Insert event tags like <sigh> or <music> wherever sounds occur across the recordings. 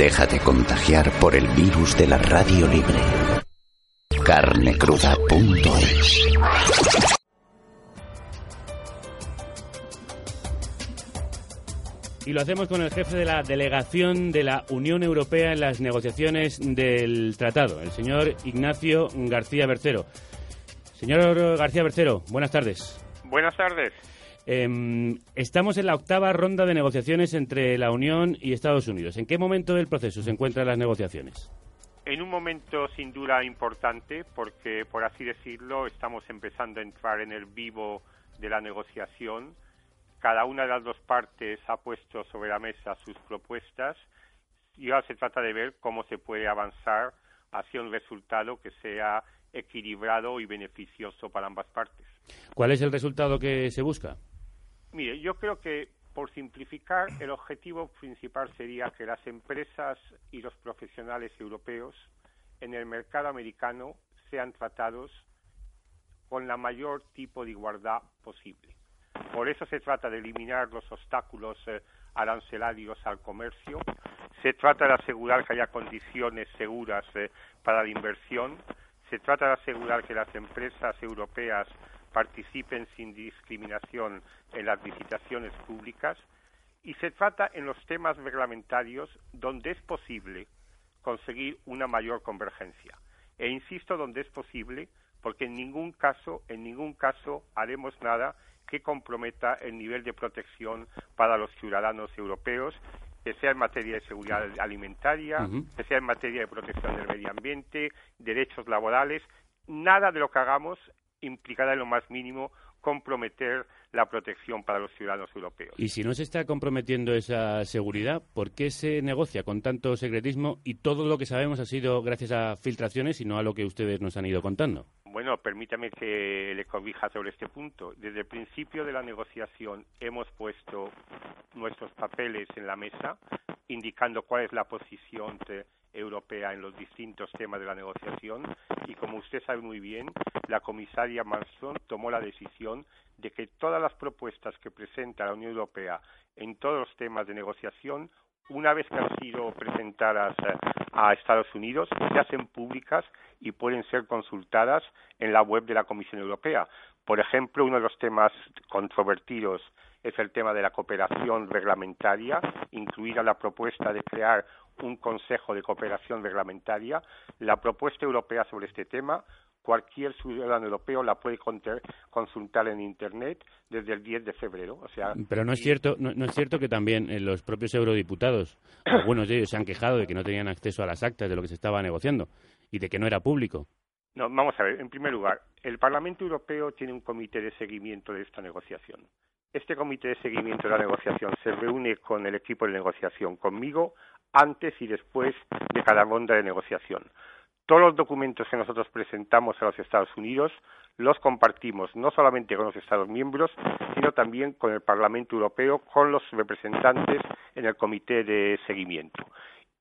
Déjate contagiar por el virus de la radio libre. carnecruda.es Y lo hacemos con el jefe de la delegación de la Unión Europea en las negociaciones del tratado, el señor Ignacio García Bercero. Señor García Bercero, buenas tardes. Buenas tardes. Em, estamos en la octava ronda de negociaciones entre la Unión y Estados Unidos. ¿En qué momento del proceso se encuentran las negociaciones? En un momento sin duda importante porque, por así decirlo, estamos empezando a entrar en el vivo de la negociación. Cada una de las dos partes ha puesto sobre la mesa sus propuestas y ahora se trata de ver cómo se puede avanzar hacia un resultado que sea equilibrado y beneficioso para ambas partes. ¿Cuál es el resultado que se busca? Mire, yo creo que por simplificar, el objetivo principal sería que las empresas y los profesionales europeos en el mercado americano sean tratados con la mayor tipo de igualdad posible. Por eso se trata de eliminar los obstáculos eh, arancelarios al comercio, se trata de asegurar que haya condiciones seguras eh, para la inversión, se trata de asegurar que las empresas europeas participen sin discriminación en las licitaciones públicas y se trata en los temas reglamentarios donde es posible conseguir una mayor convergencia. E insisto donde es posible porque en ningún caso, en ningún caso haremos nada que comprometa el nivel de protección para los ciudadanos europeos que sea en materia de seguridad alimentaria, que sea en materia de protección del medio ambiente, derechos laborales, nada de lo que hagamos implicará en lo más mínimo comprometer la protección para los ciudadanos europeos. Y si no se está comprometiendo esa seguridad, ¿por qué se negocia con tanto secretismo y todo lo que sabemos ha sido gracias a filtraciones y no a lo que ustedes nos han ido contando? Bueno, permítame que le corrija sobre este punto. Desde el principio de la negociación hemos puesto nuestros papeles en la mesa, indicando cuál es la posición europea en los distintos temas de la negociación y como usted sabe muy bien, la comisaria Malmström tomó la decisión de que todas las propuestas que presenta la Unión Europea en todos los temas de negociación, una vez que han sido presentadas a Estados Unidos, se hacen públicas y pueden ser consultadas en la web de la Comisión Europea. Por ejemplo, uno de los temas controvertidos es el tema de la cooperación reglamentaria, incluida la propuesta de crear un Consejo de Cooperación Reglamentaria. La propuesta europea sobre este tema cualquier ciudadano europeo la puede consultar en internet desde el 10 de febrero. O sea, pero no es cierto, no, es cierto que también eh, los propios eurodiputados, algunos de ellos se han quejado de que no tenían acceso a las actas de lo que se estaba negociando y de que no era público. No, vamos a ver. En primer lugar, el Parlamento Europeo tiene un comité de seguimiento de esta negociación. Este comité de seguimiento de la negociación se reúne con el equipo de negociación, conmigo, antes y después de cada ronda de negociación. Todos los documentos que nosotros presentamos a los Estados Unidos los compartimos no solamente con los Estados miembros, sino también con el Parlamento Europeo, con los representantes en el Comité de Seguimiento.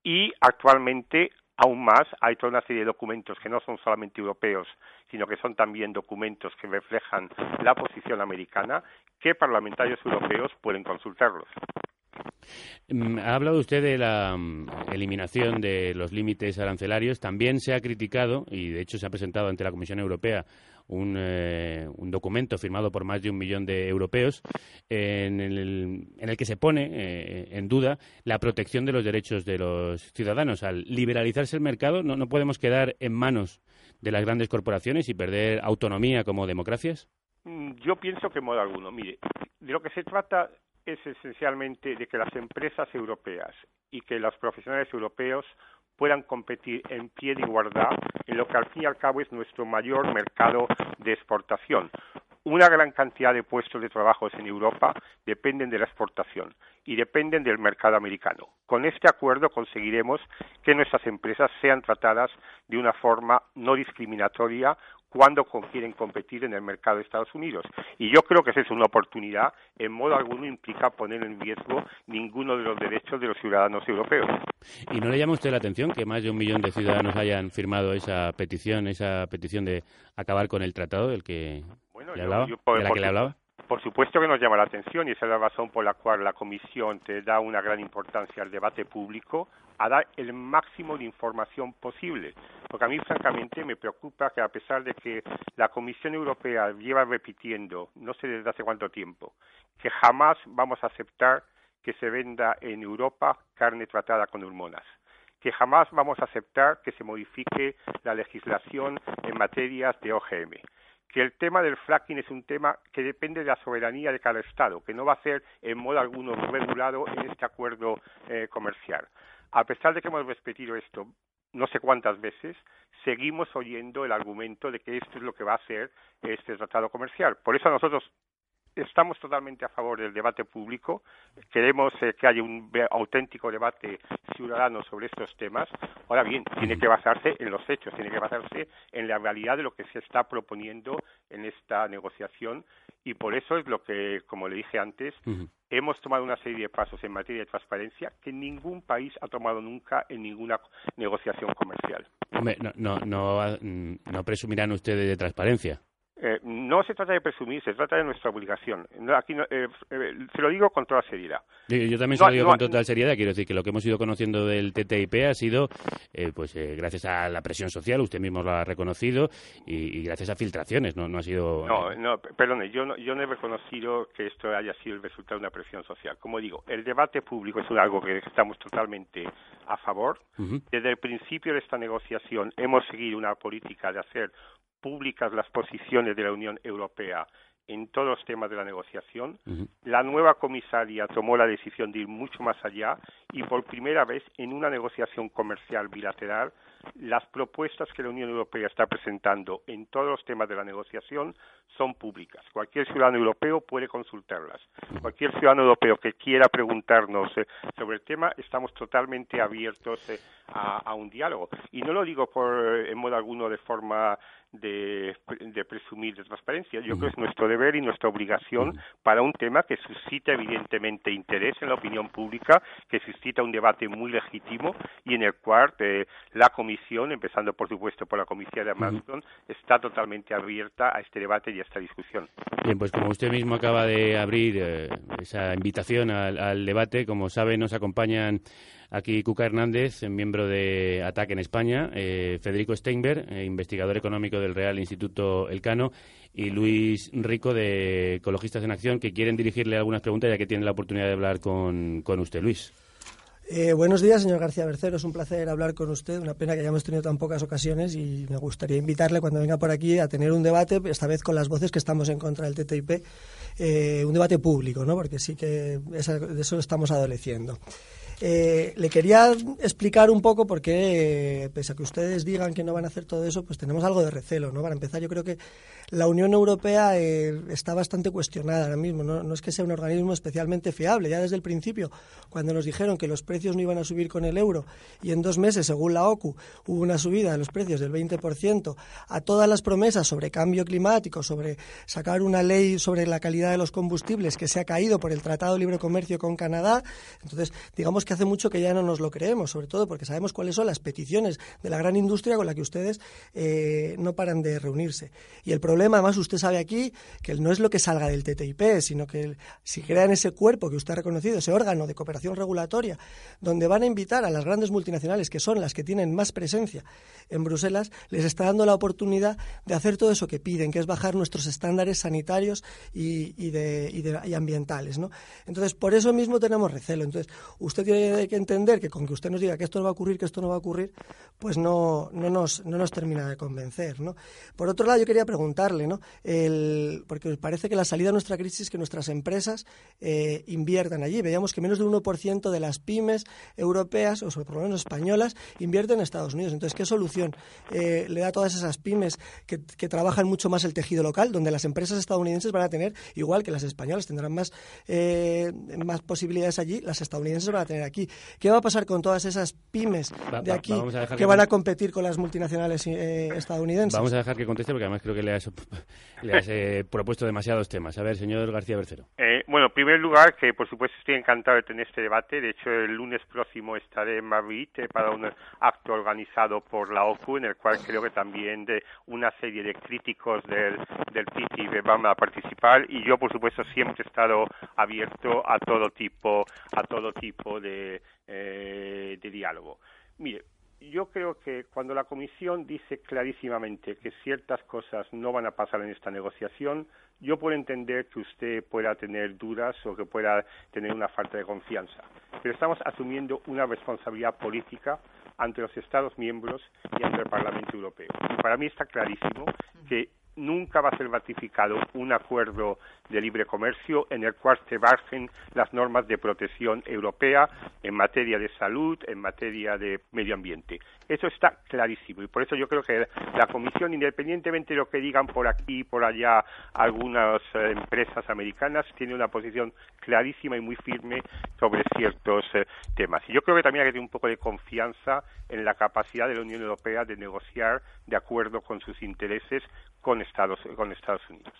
Y actualmente Aún más, hay toda una serie de documentos que no son solamente europeos, sino que son también documentos que reflejan la posición americana, que parlamentarios europeos pueden consultarlos. Mm, ha hablado usted de la mm, eliminación de los límites arancelarios. También se ha criticado, y de hecho se ha presentado ante la Comisión Europea, un, eh, documento firmado por más de un millón de europeos en el, que se pone eh, en duda la protección de los derechos de los ciudadanos. Al liberalizarse el mercado, ¿no, no podemos quedar en manos de las grandes corporaciones y perder autonomía como democracias? Mm, yo pienso que en modo alguno. Mire, de lo que se trata es esencialmente de que las empresas europeas y que los profesionales europeos puedan competir en pie de igualdad en lo que al fin y al cabo es nuestro mayor mercado de exportación. Una gran cantidad de puestos de trabajo en Europa dependen de la exportación y dependen del mercado americano. Con este acuerdo conseguiremos que nuestras empresas sean tratadas de una forma no discriminatoria cuando quieren competir en el mercado de Estados Unidos. Y yo creo que esa es una oportunidad, en modo alguno implica poner en riesgo ninguno de los derechos de los ciudadanos europeos. ¿Y no le llama usted la atención que más de un millón de ciudadanos hayan firmado esa petición, esa petición de acabar con el tratado del que le hablaba, de la que le hablaba? Por supuesto que nos llama la atención y esa es la razón por la cual la Comisión te da una gran importancia al debate público, a dar el máximo de información posible. Porque a mí, francamente, me preocupa que a pesar de que la Comisión Europea lleva repitiendo, no sé desde hace cuánto tiempo, que jamás vamos a aceptar que se venda en Europa carne tratada con hormonas que jamás vamos a aceptar que se modifique la legislación en materias de OGM, que el tema del fracking es un tema que depende de la soberanía de cada Estado, que no va a ser en modo alguno regulado en este acuerdo eh, comercial. A pesar de que hemos repetido esto no sé cuántas veces, seguimos oyendo el argumento de que esto es lo que va a hacer este tratado comercial. Por eso nosotros estamos totalmente a favor del debate público. Queremos eh, que haya un auténtico debate ciudadano sobre estos temas. Ahora bien, tiene que basarse en los hechos, tiene que basarse en la realidad de lo que se está proponiendo en esta negociación y por eso es lo que, como le dije antes, hemos tomado una serie de pasos en materia de transparencia que ningún país ha tomado nunca en ninguna negociación comercial. no, no, no, no presumirán ustedes de transparencia. Eh, no se trata de presumir, se trata de nuestra obligación. aquí eh, eh, se lo digo con toda seriedad. Yo, también se lo digo con toda seriedad. Quiero decir que lo que hemos ido conociendo del TTIP ha sido, pues, gracias a la presión social, usted mismo lo ha reconocido, y, gracias a filtraciones. No, no ha sido. No, no, perdone, yo no, yo no he reconocido que esto haya sido el resultado de una presión social. Como digo, el debate público es algo que estamos totalmente a favor. Desde el principio de esta negociación hemos seguido una política de hacer públicas las posiciones de la Unión Europea en todos los temas de la negociación. La nueva comisaria tomó la decisión de ir mucho más allá y por primera vez en una negociación comercial bilateral las propuestas que la Unión Europea está presentando en todos los temas de la negociación son públicas. Cualquier ciudadano europeo puede consultarlas. Cualquier ciudadano europeo que quiera preguntarnos eh, sobre el tema, estamos totalmente abiertos eh, a, un diálogo. Y no lo digo por, en modo alguno de forma de, presumir de transparencia. Yo creo que es nuestro deber y nuestra obligación para un tema que suscita evidentemente interés en la opinión pública, que suscita un debate muy legítimo y en el cual eh, la Comisión, empezando por supuesto por la Comisión de Amazon, está totalmente abierta a este debate y a esta discusión. Bien, pues como usted mismo acaba de abrir eh, esa invitación al debate, como sabe, nos acompañan Aquí Cuca Hernández, miembro de ATAC en España, eh, Federico Steinberg, eh, investigador económico del Real Instituto Elcano, y Luis Rico de Ecologistas en Acción, que quieren dirigirle algunas preguntas ya que tienen la oportunidad de hablar con, usted, Luis. Eh, buenos días, señor García Bercero. Es un placer hablar con usted. Una pena que hayamos tenido tan pocas ocasiones y me gustaría invitarle cuando venga por aquí a tener un debate, esta vez con las voces que estamos en contra del TTIP, un debate público, ¿no? porque sí que de eso estamos adoleciendo. Eh, le quería explicar un poco por qué, eh, pese a que ustedes digan que no van a hacer todo eso, pues tenemos algo de recelo, ¿no? Para empezar, yo creo que la Unión Europea eh, está bastante cuestionada ahora mismo. ¿no? es que sea un organismo especialmente fiable. Ya desde el principio, cuando nos dijeron que los precios no iban a subir con el euro y en dos meses, según la OCU, hubo una subida de los precios del 20%, a todas las promesas sobre cambio climático, sobre sacar una ley sobre la calidad de los combustibles que se ha caído por el Tratado de Libre Comercio con Canadá. Entonces, digamos que hace mucho que ya no nos lo creemos, sobre todo porque sabemos cuáles son las peticiones de la gran industria con la que ustedes eh, no paran de reunirse. Y el problema además usted sabe aquí, que no es lo que salga del TTIP, sino que si crean ese cuerpo que usted ha reconocido, ese órgano de cooperación regulatoria, donde van a invitar a las grandes multinacionales, que son las que tienen más presencia en Bruselas, les está dando la oportunidad de hacer todo eso que piden, que es bajar nuestros estándares sanitarios y, de, ambientales. ¿no? Entonces, por eso mismo tenemos recelo. Entonces, usted tiene que entender que con que usted nos diga que esto no va a ocurrir, que esto no va a ocurrir, pues no, no, nos, no nos termina de convencer. ¿no? Por otro lado, yo quería preguntar, ¿no? El, porque parece que la salida de nuestra crisis es que nuestras empresas eh, inviertan allí. Veíamos que menos del 1% de las pymes europeas, o por lo menos españolas, invierten en Estados Unidos. Entonces, ¿qué solución eh, le da a todas esas pymes que, trabajan mucho más el tejido local, donde las empresas estadounidenses van a tener, igual que las españolas, tendrán más, eh, más posibilidades allí, las estadounidenses van a tener aquí. ¿Qué va a pasar con todas esas pymes de aquí que, van a competir con las multinacionales eh, estadounidenses? Vamos a dejar que conteste porque además creo que <laughs> le has, eh, propuesto demasiados temas. A ver, señor García Bercero. Eh, bueno, en primer lugar, que por supuesto estoy encantado de tener este debate. De hecho, el lunes próximo estaré en Madrid para un acto organizado por la OCU, en el cual creo que también de una serie de críticos del, del PIB van a participar. Y yo, por supuesto, siempre he estado abierto a todo tipo, a todo tipo de, eh, de diálogo. Mire, yo creo que cuando la Comisión dice clarísimamente que ciertas cosas no van a pasar en esta negociación, yo puedo entender que usted pueda tener dudas o que pueda tener una falta de confianza. Pero estamos asumiendo una responsabilidad política ante los Estados miembros y ante el Parlamento Europeo. Y para mí está clarísimo que nunca va a ser ratificado un acuerdo de libre comercio en el cual se bajen las normas de protección europea en materia de salud, en materia de medio ambiente. Eso está clarísimo y por eso yo creo que la Comisión, independientemente de lo que digan por aquí y por allá algunas eh, empresas americanas, tiene una posición clarísima y muy firme sobre ciertos eh, temas. Y yo creo que también hay que tener un poco de confianza en la capacidad de la Unión Europea de negociar de acuerdo con sus intereses con Estados, Unidos.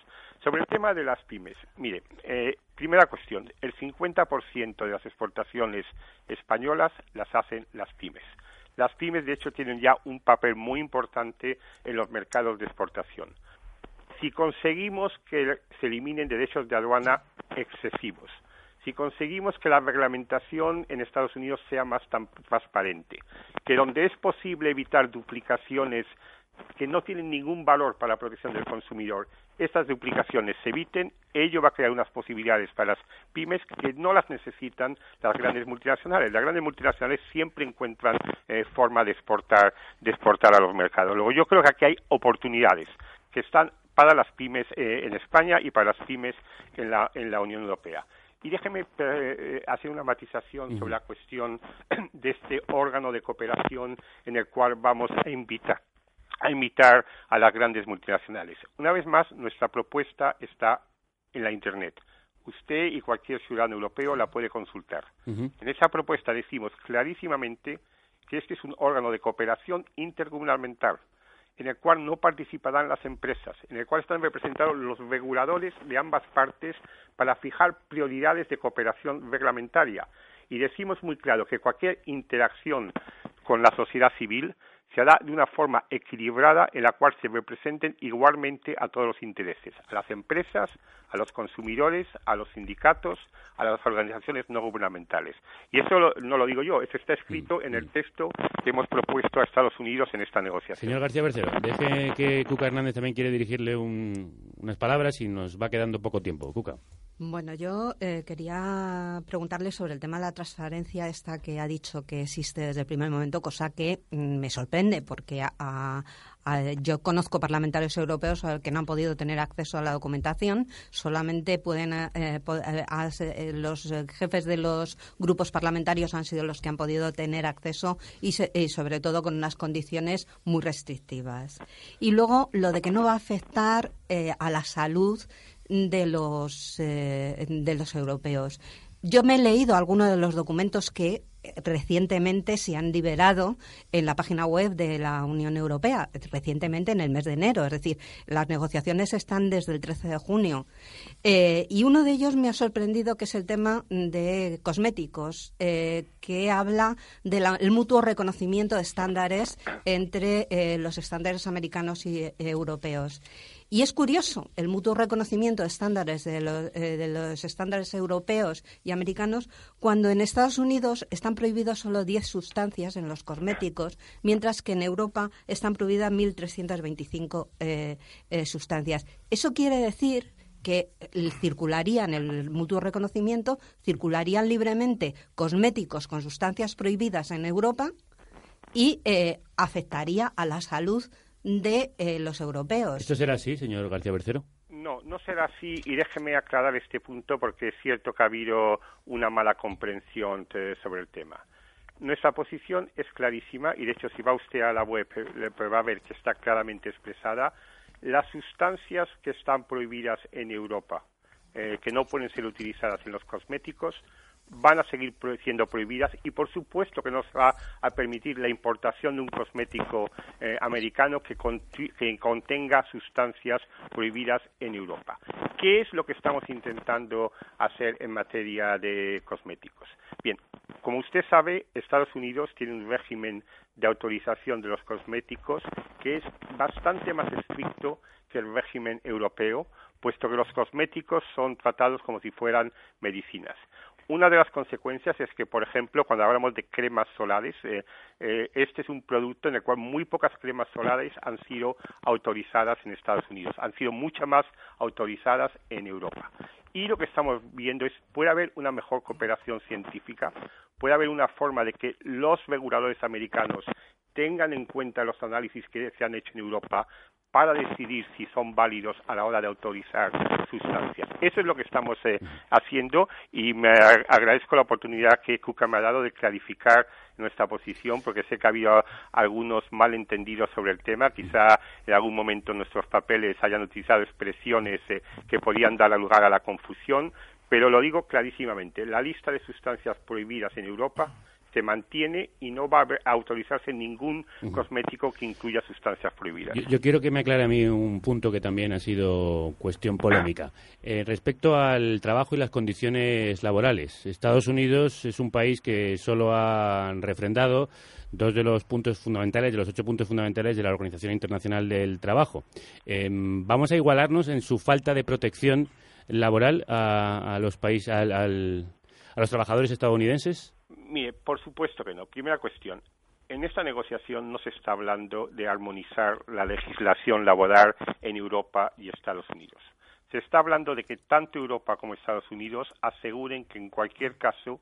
Sobre el tema de las pymes, mire, eh, primera cuestión, el 50% de las exportaciones españolas las hacen las pymes. Las pymes, de hecho, tienen ya un papel muy importante en los mercados de exportación. Si conseguimos que se eliminen derechos de aduana excesivos, si conseguimos que la reglamentación en Estados Unidos sea más transparente, que donde es posible evitar duplicaciones que no tienen ningún valor para la protección del consumidor, estas duplicaciones se eviten, ello va a crear unas posibilidades para las pymes que no las necesitan las grandes multinacionales. Las grandes multinacionales siempre encuentran eh, forma de exportar, de exportar a los mercados. Luego yo creo que aquí hay oportunidades que están para las pymes eh, en España y para las pymes en la, en la Unión Europea. Y déjeme eh, hacer una matización sobre la cuestión de este órgano de cooperación en el cual vamos a invitar a imitar a las grandes multinacionales. Una vez más, nuestra propuesta está en la Internet. Usted y cualquier ciudadano europeo la puede consultar. En esa propuesta decimos clarísimamente que este es un órgano de cooperación intergubernamental en el cual no participarán las empresas, en el cual están representados los reguladores de ambas partes para fijar prioridades de cooperación reglamentaria. Y decimos muy claro que cualquier interacción con la sociedad civil se hará de una forma equilibrada en la cual se representen igualmente a todos los intereses, a las empresas, a los consumidores, a los sindicatos, a las organizaciones no gubernamentales. Y eso no lo digo yo, eso está escrito en el mm. texto que hemos propuesto a Estados Unidos en esta negociación. Señor García Bercero, deje que Cuca Hernández también quiere dirigirle unas palabras y nos va quedando poco tiempo. Cuca. Bueno, yo eh, quería preguntarle sobre el tema de la transparencia esta que ha dicho que existe desde el primer momento, cosa que mm, me sorprende porque yo conozco parlamentarios europeos que no han podido tener acceso a la documentación, solamente pueden eh, eh, los jefes de los grupos parlamentarios han sido los que han podido tener acceso y, y sobre todo con unas condiciones muy restrictivas. Y luego lo de que no va a afectar a la salud de los, eh, de los europeos. Yo me he leído algunos de los documentos que recientemente se han liberado en la página web de la Unión Europea, recientemente en el mes de enero, es decir, las negociaciones están desde el 13 de junio. Eh, y uno de ellos me ha sorprendido, que es el tema de cosméticos, eh, que habla del mutuo reconocimiento de estándares entre los estándares americanos y europeos. Y es curioso el mutuo reconocimiento de estándares de los, eh, de los estándares europeos y americanos cuando en Estados Unidos están prohibidas solo 10 sustancias en los cosméticos, mientras que en Europa están prohibidas 1.325 eh, eh, sustancias. Eso quiere decir que circularían el mutuo reconocimiento, circularían libremente cosméticos con sustancias prohibidas en Europa y afectaría a la salud de eh, los europeos. ¿Esto será así, señor García Bercero? No, no será así y déjeme aclarar este punto porque es cierto que ha habido una mala comprensión eh, sobre el tema. Nuestra posición es clarísima y de hecho si va usted a la web eh, va a ver que está claramente expresada. Las sustancias que están prohibidas en Europa, que no pueden ser utilizadas en los cosméticos, van a seguir siendo prohibidas y por supuesto que no se va a permitir la importación de un cosmético eh, americano que, que, contenga sustancias prohibidas en Europa. ¿Qué es lo que estamos intentando hacer en materia de cosméticos? Bien, como usted sabe, Estados Unidos tiene un régimen de autorización de los cosméticos que es bastante más estricto que el régimen europeo, puesto que los cosméticos son tratados como si fueran medicinas. Una de las consecuencias es que, por ejemplo, cuando hablamos de cremas solares, eh, eh, este es un producto en el cual muy pocas cremas solares han sido autorizadas en Estados Unidos, han sido muchas más autorizadas en Europa. Y lo que estamos viendo es, puede haber una mejor cooperación científica, puede haber una forma de que los reguladores americanos tengan en cuenta los análisis que se han hecho en Europa para decidir si son válidos a la hora de autorizar sustancias. Eso es lo que estamos eh, haciendo y me agradezco la oportunidad que Cuca me ha dado de clarificar nuestra posición porque sé que ha habido algunos malentendidos sobre el tema. Quizá en algún momento nuestros papeles hayan utilizado expresiones eh, que podían dar lugar a la confusión, pero lo digo clarísimamente. La lista de sustancias prohibidas en Europa se mantiene y no va a autorizarse ningún cosmético que incluya sustancias prohibidas. Yo, quiero que me aclare a mí un punto que también ha sido cuestión polémica. <clears throat> Eh, respecto al trabajo y las condiciones laborales, Estados Unidos es un país que solo ha refrendado dos de los puntos fundamentales, de los ocho puntos fundamentales de la Organización Internacional del Trabajo. Em, ¿Vamos a igualarnos en su falta de protección laboral a, los países, a los trabajadores estadounidenses? Mire, por supuesto que no. Primera cuestión. En esta negociación no se está hablando de armonizar la legislación laboral en Europa y Estados Unidos. Se está hablando de que tanto Europa como Estados Unidos aseguren que en cualquier caso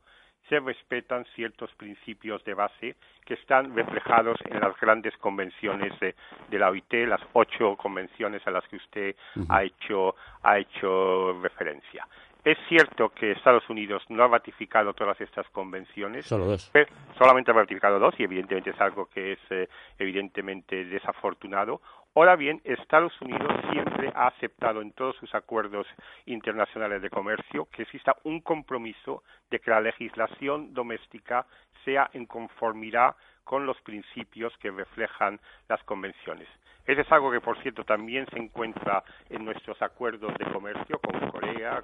se respetan ciertos principios de base que están reflejados en las grandes convenciones de, la OIT, las ocho convenciones a las que usted ha hecho ha hecho referencia. Es cierto que Estados Unidos no ha ratificado todas estas convenciones. Solo dos. solamente ha ratificado dos y evidentemente es algo que es eh, evidentemente desafortunado. Ahora bien, Estados Unidos siempre ha aceptado en todos sus acuerdos internacionales de comercio que exista un compromiso de que la legislación doméstica sea en conformidad con los principios que reflejan las convenciones. Eso es algo que, por cierto, también se encuentra en nuestros acuerdos de comercio con Corea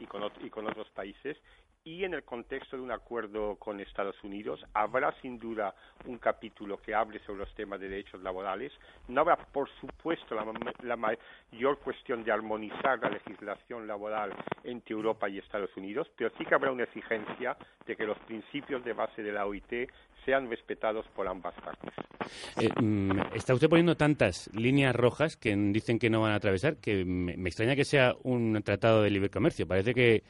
y, con, otros países. Y en el contexto de un acuerdo con Estados Unidos habrá sin duda un capítulo que hable sobre los temas de derechos laborales. No habrá, por supuesto, la, la mayor cuestión de armonizar la legislación laboral entre Europa y Estados Unidos, pero sí que habrá una exigencia de que los principios de base de la OIT sean respetados por ambas partes. Eh, mm, está usted poniendo tantas líneas rojas que dicen que no van a atravesar que me, extraña que sea un tratado de libre comercio. Parece que,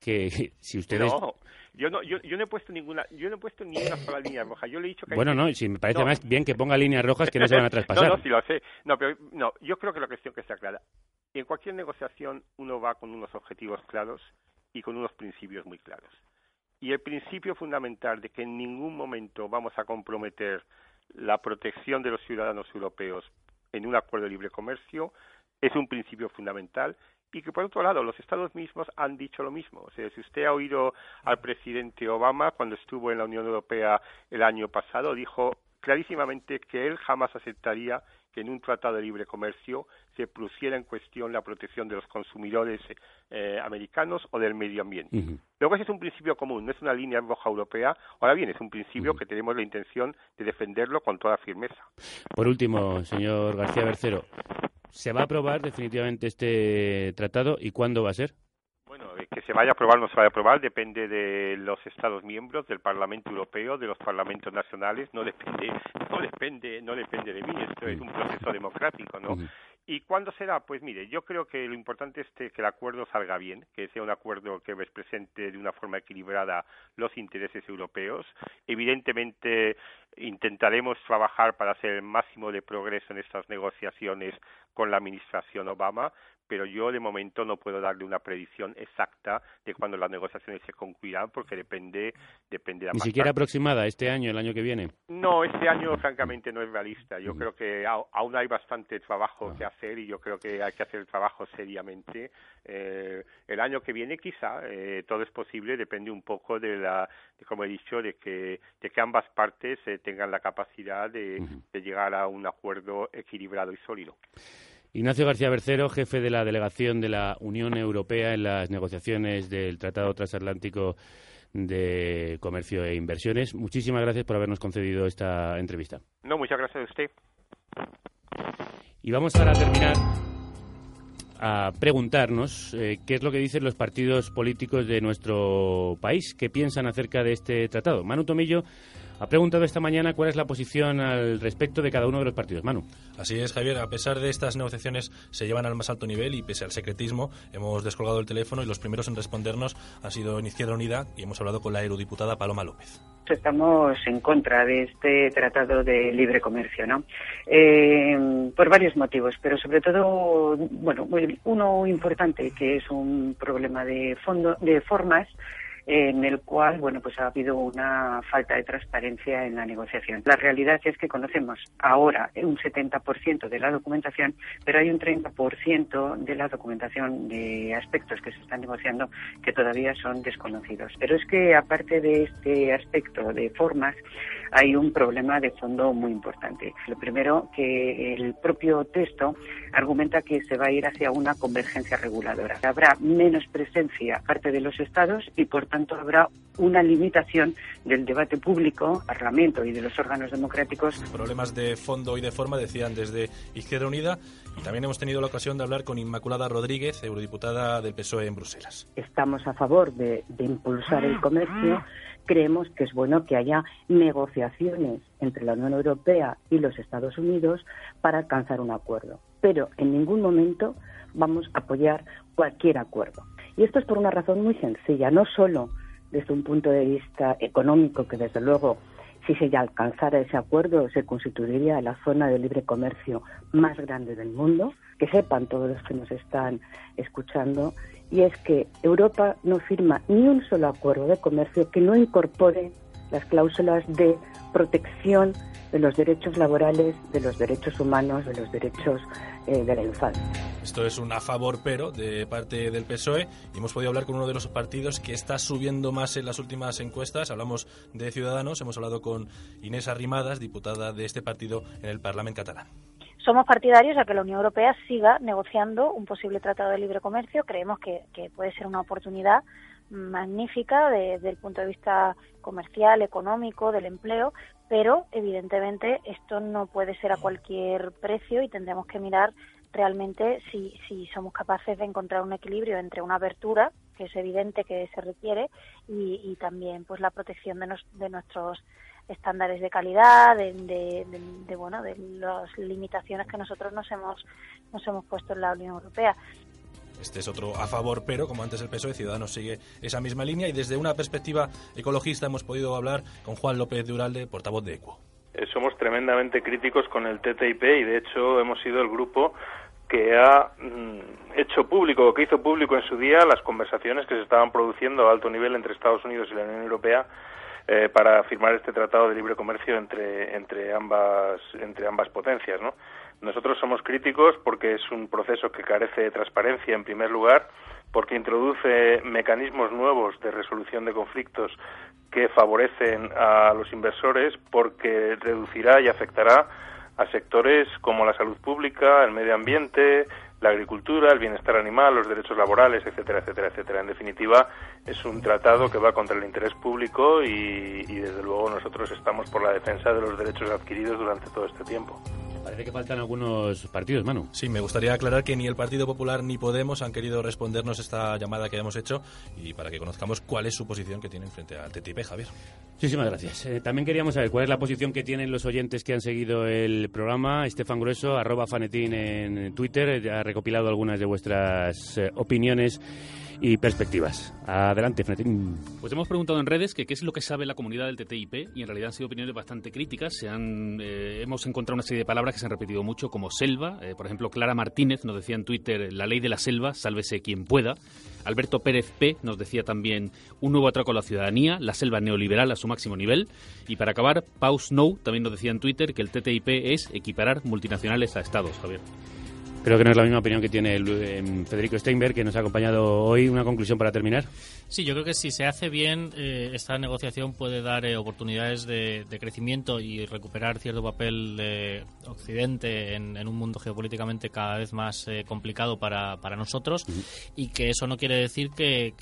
que <laughs> si ustedes... No. Yo no, yo, yo no he puesto ninguna, yo no he puesto ni una sola línea roja. Yo le he dicho que bueno, no, si me parece más bien que ponga líneas rojas que no se van a <laughs> traspasar. no, no, sí lo sé. No, pero no, yo creo que la cuestión que está clara. En cualquier negociación uno va con unos objetivos claros y con unos principios muy claros. Y el principio fundamental de que en ningún momento vamos a comprometer la protección de los ciudadanos europeos en un acuerdo de libre comercio es un principio fundamental y que por otro lado los estados mismos han dicho lo mismo. O sea, si usted ha oído al presidente Obama cuando estuvo en la Unión Europea el año pasado, dijo clarísimamente que él jamás aceptaría que en un tratado de libre comercio se pusiera en cuestión la protección de los consumidores eh, americanos o del medio ambiente. Luego ese es un principio común, no es una línea roja europea. Ahora bien, es un principio que tenemos la intención de defenderlo con toda firmeza. Por último, señor García Bercero, ¿se va a aprobar definitivamente este tratado y cuándo va a ser? Que se vaya a aprobar o no se vaya a aprobar depende de los Estados miembros, del Parlamento Europeo, de los parlamentos nacionales, no depende, no depende, no depende de mí, esto es un proceso democrático, ¿no? ¿Y cuándo será? Pues mire, yo creo que lo importante es que el acuerdo salga bien, que sea un acuerdo que represente de una forma equilibrada los intereses europeos. Evidentemente, intentaremos trabajar para hacer el máximo de progreso en estas negociaciones con la administración Obama, pero yo de momento no puedo darle una predicción exacta de cuándo las negociaciones se concluirán porque depende depende de la ni siquiera aproximada este año el año que viene mm, No, este año francamente no es realista. Yo creo que aún hay bastante trabajo que hacer y yo creo que hay que hacer el trabajo seriamente. Eh, el año que viene quizá eh, todo es posible, depende un poco de la, como he dicho, de que, de que ambas partes eh, tengan la capacidad de, de llegar a un acuerdo equilibrado y sólido. Ignacio García Bercero, jefe de la delegación de la Unión Europea en las negociaciones del Tratado Transatlántico de Comercio e Inversiones. Muchísimas gracias por habernos concedido esta entrevista. No, muchas gracias a usted. Y vamos ahora a terminar a preguntarnos eh, qué es lo que dicen los partidos políticos de nuestro país, qué piensan acerca de este tratado. Manu Tomillo ha preguntado esta mañana cuál es la posición al respecto de cada uno de los partidos. Manu. Así es, Javier. A pesar de estas negociaciones se llevan al más alto nivel y pese al secretismo, hemos descolgado el teléfono y los primeros en respondernos han sido en Izquierda Unida y hemos hablado con la eurodiputada Paloma López. Estamos en contra de este tratado de libre comercio, ¿no? Eh, por varios motivos, pero sobre todo, bueno, uno importante que es un problema de fondo, de formas en el cual, bueno, pues ha habido una falta de transparencia en la negociación. La realidad es que conocemos ahora un 70% de la documentación, pero hay un 30% de la documentación de aspectos que se están negociando que todavía son desconocidos. Pero es que aparte de este aspecto de formas, hay un problema de fondo muy importante. Lo primero, que el propio texto argumenta que se va a ir hacia una convergencia reguladora. Habrá menos presencia parte de los Estados y, por tanto, habrá una limitación del debate público, Parlamento y de los órganos democráticos. Problemas de fondo y de forma, decían desde Izquierda Unida. Y también hemos tenido la ocasión de hablar con Inmaculada Rodríguez, eurodiputada del PSOE en Bruselas. Estamos a favor de, de impulsar el comercio creemos que es bueno que haya negociaciones entre la Unión Europea y los Estados Unidos para alcanzar un acuerdo. Pero en ningún momento vamos a apoyar cualquier acuerdo. Y esto es por una razón muy sencilla, no solo desde un punto de vista económico, que desde luego si se alcanzara ese acuerdo se constituiría la zona de libre comercio más grande del mundo, que sepan todos los que nos están escuchando, y es que Europa no firma ni un solo acuerdo de comercio que no incorpore las cláusulas de protección de los derechos laborales, de los derechos humanos, de los derechos eh, de la infancia. Esto es un a favor pero de parte del PSOE y hemos podido hablar con uno de los partidos que está subiendo más en las últimas encuestas. Hablamos de Ciudadanos, hemos hablado con Inés Arrimadas, diputada de este partido en el Parlamento catalán. Somos partidarios a que la Unión Europea siga negociando un posible tratado de libre comercio. Creemos que, puede ser una oportunidad magnífica desde el punto de vista comercial, económico, del empleo, pero evidentemente esto no puede ser a cualquier precio y tendremos que mirar realmente si, si somos capaces de encontrar un equilibrio entre una abertura, que es evidente que se requiere, y, también pues la protección de, de nuestros estándares de calidad, de, bueno, de las limitaciones que nosotros nos hemos nos hemos puesto en la Unión Europea. Este es otro a favor, pero como antes el PSOE, Ciudadanos sigue esa misma línea y desde una perspectiva ecologista hemos podido hablar con Juan López de Uralde, portavoz de ECUO. Eh, somos tremendamente críticos con el TTIP y de hecho hemos sido el grupo que ha mm, hecho público, que hizo público en su día las conversaciones que se estaban produciendo a alto nivel entre Estados Unidos y la Unión Europea eh, para firmar este tratado de libre comercio entre, entre, ambas, entre ambas potencias. ¿no? Nosotros somos críticos porque es un proceso que carece de transparencia, en primer lugar, porque introduce mecanismos nuevos de resolución de conflictos que favorecen a los inversores, porque reducirá y afectará a sectores como la salud pública, el medio ambiente, la agricultura, el bienestar animal, los derechos laborales, etcétera, etcétera, etcétera. En definitiva, es un tratado que va contra el interés público y, y desde luego nosotros estamos por la defensa de los derechos adquiridos durante todo este tiempo. Parece que faltan algunos partidos, Manu. Sí, me gustaría aclarar que ni el Partido Popular ni Podemos han querido respondernos esta llamada que hemos hecho y para que conozcamos cuál es su posición que tienen frente al TTIP, Javier. Muchísimas gracias. Eh, también queríamos saber cuál es la posición que tienen los oyentes que han seguido el programa. Estefan Grueso, arroba fanetín en Twitter, ha recopilado algunas de vuestras eh, opiniones y perspectivas. Adelante, Fretín. Pues hemos preguntado en redes que qué es lo que sabe la comunidad del TTIP y en realidad han sido opiniones bastante críticas. Se han, eh, hemos encontrado una serie de palabras que se han repetido mucho como selva. Eh, por ejemplo, Clara Martínez nos decía en Twitter la ley de la selva, sálvese quien pueda. Alberto Pérez P. nos decía también un nuevo atraco a la ciudadanía, la selva neoliberal a su máximo nivel. Y para acabar, Pau Snow también nos decía en Twitter que el TTIP es equiparar multinacionales a estados, Javier. Creo que no es la misma opinión que tiene em, Federico Steinberg, que nos ha acompañado hoy. Una conclusión para terminar. Sí, yo creo que si se hace bien, eh, esta negociación puede dar eh, oportunidades de, crecimiento y recuperar cierto papel de Occidente en, un mundo geopolíticamente cada vez más eh, complicado para, para nosotros y que eso no quiere decir que,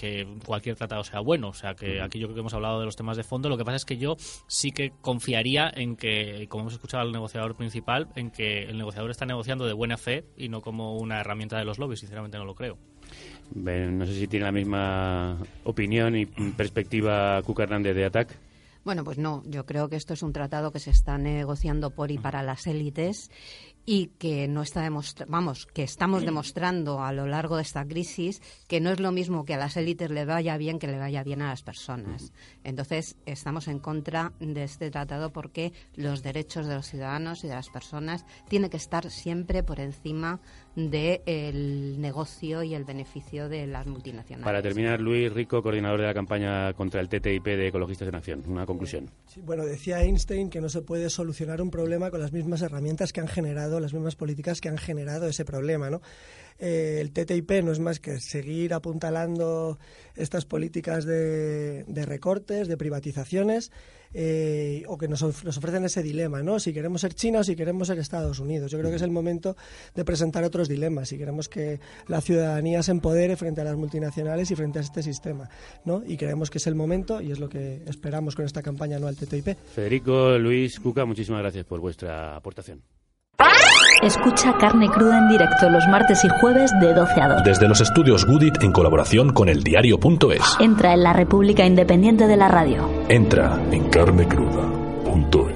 cualquier tratado sea bueno. O sea, que aquí yo creo que hemos hablado de los temas de fondo. Lo que pasa es que yo sí que confiaría en que, como hemos escuchado al negociador principal, en que el negociador está negociando de buena fe y no como una herramienta de los lobbies, sinceramente no lo creo. no sé si tiene la misma opinión y <clears throat> perspectiva Cuca Hernández de ATAC. Bueno, pues no, yo creo que esto es un tratado que se está negociando por y para las élites y que no está vamos, que estamos demostrando a lo largo de esta crisis que no es lo mismo que a las élites le vaya bien que le vaya bien a las personas. Entonces, estamos en contra de este tratado porque los derechos de los ciudadanos y de las personas tienen que estar siempre por encima del negocio y el beneficio de las multinacionales. Para terminar, Luis Rico, coordinador de la campaña contra el TTIP de Ecologistas de Nación. Una conclusión. bueno, decía Einstein que no se puede solucionar un problema con las mismas herramientas que han generado, las mismas políticas que han generado ese problema, ¿no? Eh, el TTIP no es más que seguir apuntalando estas políticas de, recortes, de privatizaciones, eh, o que nos, ofrecen ese dilema, ¿no? Si queremos ser China o si queremos ser Estados Unidos. Yo creo que es el momento de presentar otros dilemas. Si queremos que la ciudadanía se empodere frente a las multinacionales y frente a este sistema, ¿no? Y creemos que es el momento y es lo que esperamos con esta campaña anual TTIP. Federico, Luis, Cuca, muchísimas gracias por vuestra aportación. Escucha Carne Cruda en directo los martes y jueves de 12 a 2. Desde los estudios Goodit en colaboración con el diario.es. Entra en la República Independiente de la Radio. Entra en carnecruda.es.